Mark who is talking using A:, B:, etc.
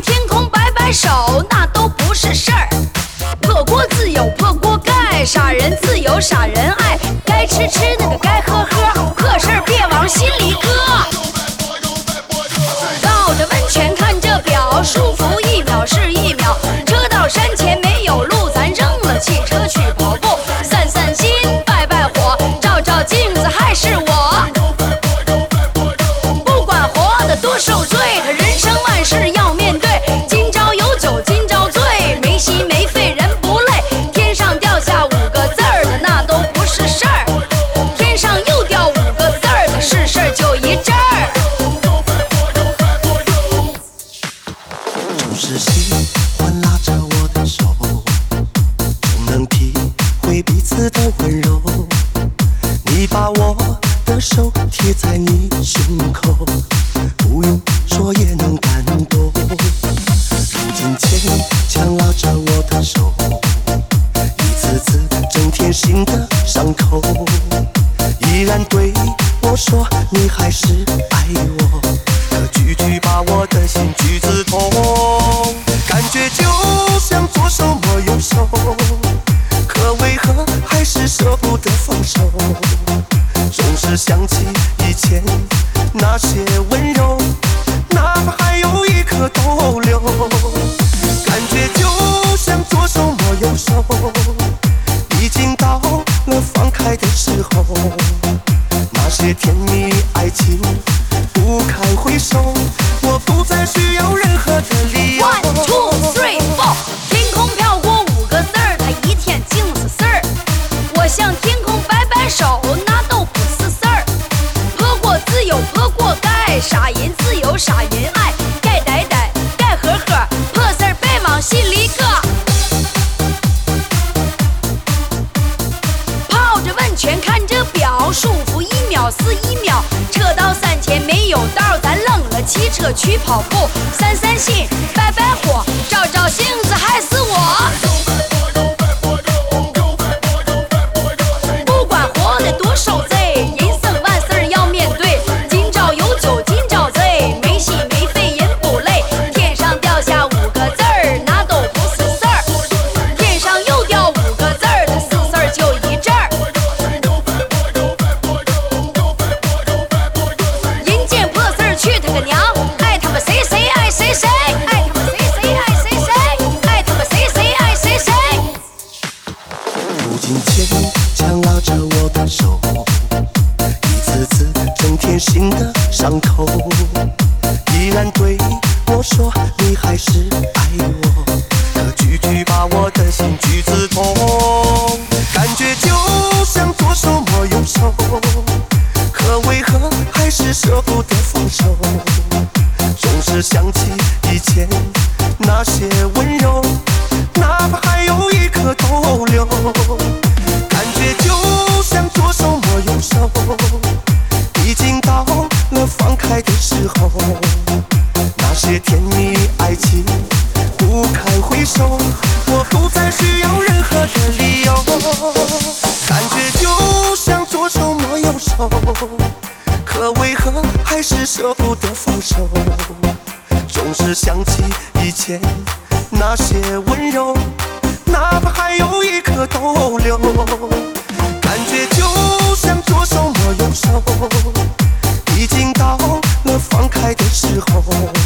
A: 天空摆摆手，那都不是事儿。破锅自有破锅盖，傻人自有傻人爱，该吃吃那个该喝喝，破事儿别往心里
B: 搁。是喜欢拉着我的手，总能体会彼此的温柔。你把我的手贴在你胸口，不用说也能感动。如今牵强拉着我的手，一次次增添新的伤口，依然对我说你还是的温柔，哪怕还有一刻逗留，感觉就像左手摸右手，已经到了放开的时候。那些甜蜜爱情不堪回首，
A: 人自由杀人爱，该呆呆该呵呵，破事儿别往心里搁。泡着温泉看着表，舒服一秒是一秒。车到山前没有道，咱冷了骑车去跑步，散散心，败败火，照照镜子还是我。
B: 增添新的伤口，依然对我说你还是爱我，可句句把我的心句刺痛，感觉就像左手摸右手，可为何还是舍不得放手？总是想起以前那些温柔，哪怕还有一刻逗留，了放开的时候。那些甜蜜爱情不堪回首，我不再需要任何的理由，感觉就像左手摸右手。可为何还是舍不得放手？总是想起以前那些温柔，哪怕还有一颗逗留，感觉就像左手摸右手好。好